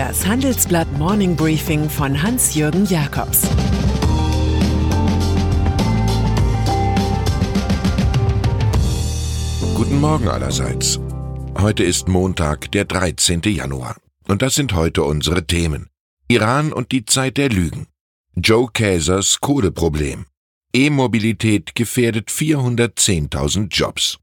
Das Handelsblatt Morning Briefing von Hans-Jürgen Jakobs Guten Morgen allerseits. Heute ist Montag, der 13. Januar. Und das sind heute unsere Themen. Iran und die Zeit der Lügen. Joe Käsers Kohleproblem. E-Mobilität gefährdet 410.000 Jobs.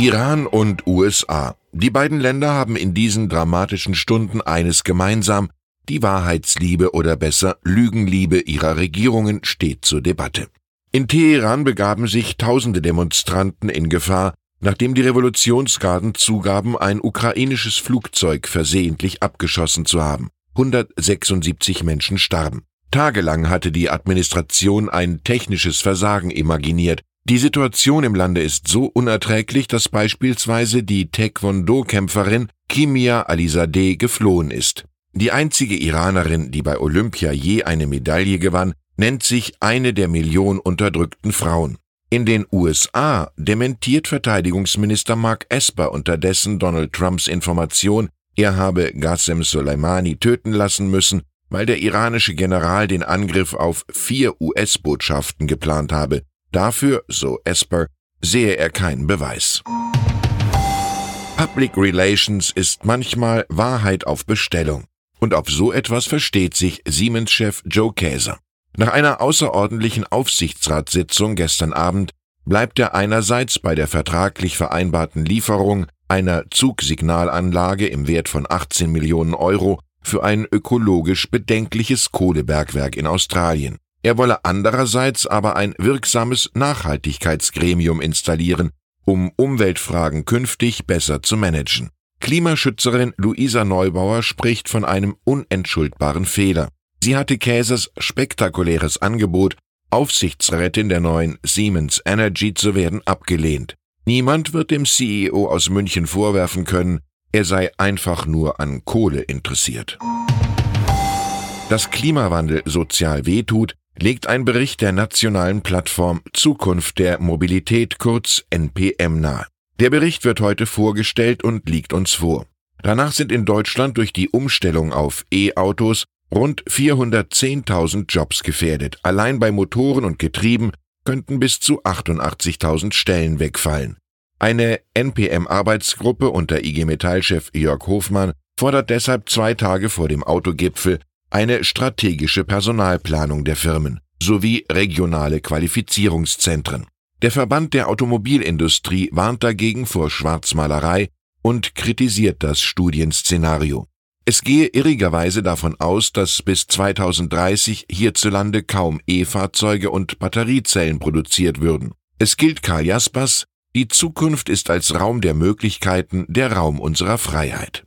Iran und USA. Die beiden Länder haben in diesen dramatischen Stunden eines gemeinsam, die Wahrheitsliebe oder besser Lügenliebe ihrer Regierungen steht zur Debatte. In Teheran begaben sich tausende Demonstranten in Gefahr, nachdem die Revolutionsgarden zugaben, ein ukrainisches Flugzeug versehentlich abgeschossen zu haben. 176 Menschen starben. Tagelang hatte die Administration ein technisches Versagen imaginiert, die Situation im Lande ist so unerträglich, dass beispielsweise die Taekwondo-Kämpferin Kimia Alizadeh geflohen ist. Die einzige Iranerin, die bei Olympia je eine Medaille gewann, nennt sich eine der Millionen unterdrückten Frauen. In den USA dementiert Verteidigungsminister Mark Esper unterdessen Donald Trumps Information, er habe Qasem Soleimani töten lassen müssen, weil der iranische General den Angriff auf vier US-Botschaften geplant habe. Dafür, so Esper, sehe er keinen Beweis. Public Relations ist manchmal Wahrheit auf Bestellung. Und auf so etwas versteht sich Siemens-Chef Joe Käser. Nach einer außerordentlichen Aufsichtsratssitzung gestern Abend bleibt er einerseits bei der vertraglich vereinbarten Lieferung einer Zugsignalanlage im Wert von 18 Millionen Euro für ein ökologisch bedenkliches Kohlebergwerk in Australien. Er wolle andererseits aber ein wirksames Nachhaltigkeitsgremium installieren, um Umweltfragen künftig besser zu managen. Klimaschützerin Luisa Neubauer spricht von einem unentschuldbaren Fehler. Sie hatte Käsers spektakuläres Angebot, Aufsichtsrätin der neuen Siemens Energy zu werden, abgelehnt. Niemand wird dem CEO aus München vorwerfen können, er sei einfach nur an Kohle interessiert. Dass Klimawandel sozial wehtut, legt ein Bericht der nationalen Plattform Zukunft der Mobilität kurz NPM nahe. Der Bericht wird heute vorgestellt und liegt uns vor. Danach sind in Deutschland durch die Umstellung auf E-Autos rund 410.000 Jobs gefährdet. Allein bei Motoren und Getrieben könnten bis zu 88.000 Stellen wegfallen. Eine NPM-Arbeitsgruppe unter IG Metall-Chef Jörg Hofmann fordert deshalb zwei Tage vor dem Autogipfel eine strategische Personalplanung der Firmen sowie regionale Qualifizierungszentren. Der Verband der Automobilindustrie warnt dagegen vor Schwarzmalerei und kritisiert das Studienszenario. Es gehe irrigerweise davon aus, dass bis 2030 hierzulande kaum E-Fahrzeuge und Batteriezellen produziert würden. Es gilt Karl Jaspers, die Zukunft ist als Raum der Möglichkeiten der Raum unserer Freiheit.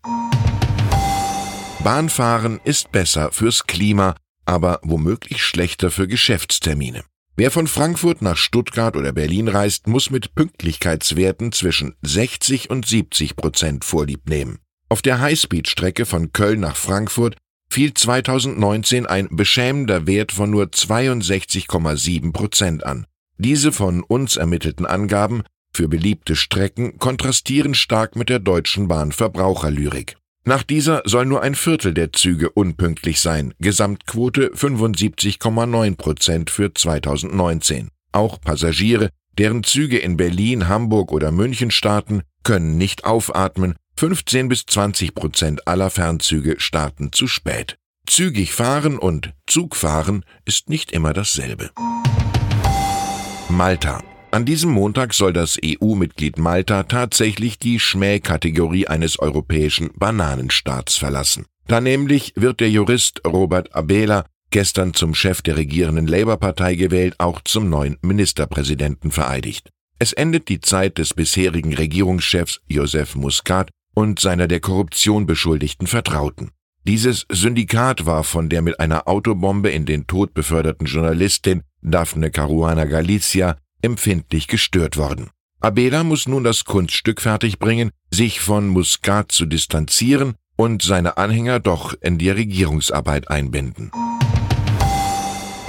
Bahnfahren ist besser fürs Klima, aber womöglich schlechter für Geschäftstermine. Wer von Frankfurt nach Stuttgart oder Berlin reist, muss mit Pünktlichkeitswerten zwischen 60 und 70 Prozent Vorlieb nehmen. Auf der Highspeed-Strecke von Köln nach Frankfurt fiel 2019 ein beschämender Wert von nur 62,7 Prozent an. Diese von uns ermittelten Angaben für beliebte Strecken kontrastieren stark mit der Deutschen Bahn Verbraucherlyrik. Nach dieser soll nur ein Viertel der Züge unpünktlich sein, Gesamtquote 75,9 Prozent für 2019. Auch Passagiere, deren Züge in Berlin, Hamburg oder München starten, können nicht aufatmen, 15 bis 20 Prozent aller Fernzüge starten zu spät. Zügig fahren und Zugfahren ist nicht immer dasselbe. Malta an diesem Montag soll das EU-Mitglied Malta tatsächlich die Schmähkategorie eines europäischen Bananenstaats verlassen. Da nämlich wird der Jurist Robert Abela, gestern zum Chef der regierenden Labour-Partei gewählt, auch zum neuen Ministerpräsidenten vereidigt. Es endet die Zeit des bisherigen Regierungschefs Joseph Muscat und seiner der Korruption beschuldigten Vertrauten. Dieses Syndikat war von der mit einer Autobombe in den Tod beförderten Journalistin Daphne Caruana Galizia empfindlich gestört worden. Abela muss nun das Kunststück fertigbringen, sich von Muscat zu distanzieren und seine Anhänger doch in die Regierungsarbeit einbinden.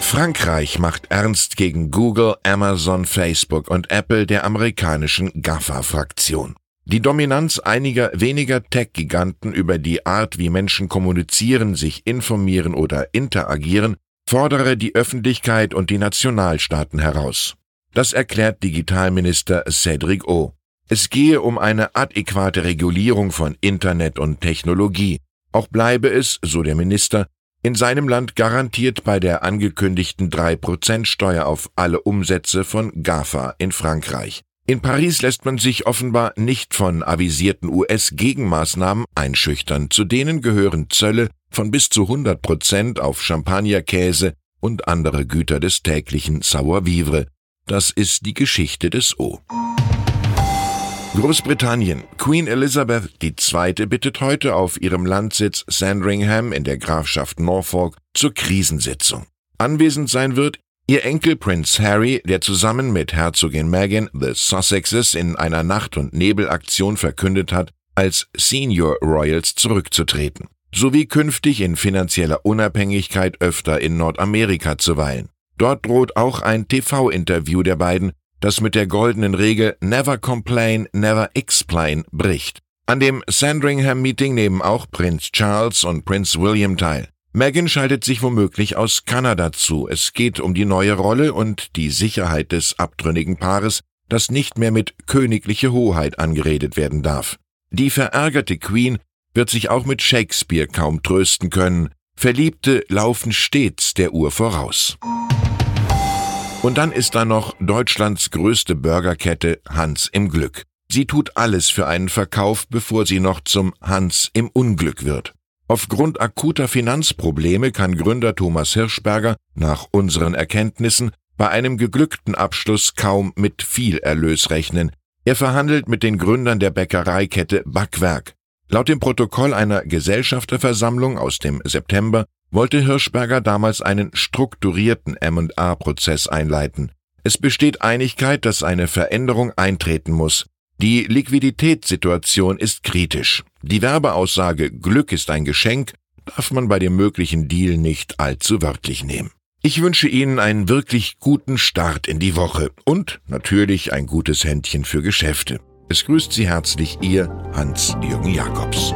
Frankreich macht ernst gegen Google, Amazon, Facebook und Apple der amerikanischen GAFA-Fraktion. Die Dominanz einiger weniger Tech-Giganten über die Art, wie Menschen kommunizieren, sich informieren oder interagieren, fordere die Öffentlichkeit und die Nationalstaaten heraus. Das erklärt Digitalminister Cedric O. Es gehe um eine adäquate Regulierung von Internet und Technologie. Auch bleibe es, so der Minister, in seinem Land garantiert bei der angekündigten 3% Steuer auf alle Umsätze von GAFA in Frankreich. In Paris lässt man sich offenbar nicht von avisierten US-Gegenmaßnahmen einschüchtern, zu denen gehören Zölle von bis zu 100 Prozent auf Champagnerkäse und andere Güter des täglichen Savoir-vivre. Das ist die Geschichte des O. Großbritannien. Queen Elizabeth II. bittet heute auf ihrem Landsitz Sandringham in der Grafschaft Norfolk zur Krisensitzung. Anwesend sein wird Ihr Enkel Prince Harry, der zusammen mit Herzogin Meghan the Sussexes in einer Nacht- und Nebelaktion verkündet hat, als Senior Royals zurückzutreten, sowie künftig in finanzieller Unabhängigkeit öfter in Nordamerika zu weilen. Dort droht auch ein TV-Interview der beiden, das mit der goldenen Regel Never Complain, Never Explain bricht. An dem Sandringham-Meeting nehmen auch Prinz Charles und Prinz William teil. Meghan schaltet sich womöglich aus Kanada zu. Es geht um die neue Rolle und die Sicherheit des abtrünnigen Paares, das nicht mehr mit königliche Hoheit angeredet werden darf. Die verärgerte Queen wird sich auch mit Shakespeare kaum trösten können. Verliebte laufen stets der Uhr voraus. Und dann ist da noch Deutschlands größte Burgerkette Hans im Glück. Sie tut alles für einen Verkauf, bevor sie noch zum Hans im Unglück wird. Aufgrund akuter Finanzprobleme kann Gründer Thomas Hirschberger nach unseren Erkenntnissen bei einem geglückten Abschluss kaum mit viel Erlös rechnen. Er verhandelt mit den Gründern der Bäckereikette Backwerk. Laut dem Protokoll einer Gesellschafterversammlung aus dem September wollte Hirschberger damals einen strukturierten M&A-Prozess einleiten. Es besteht Einigkeit, dass eine Veränderung eintreten muss. Die Liquiditätssituation ist kritisch. Die Werbeaussage Glück ist ein Geschenk darf man bei dem möglichen Deal nicht allzu wörtlich nehmen. Ich wünsche Ihnen einen wirklich guten Start in die Woche und natürlich ein gutes Händchen für Geschäfte. Es grüßt Sie herzlich Ihr Hans-Jürgen Jakobs.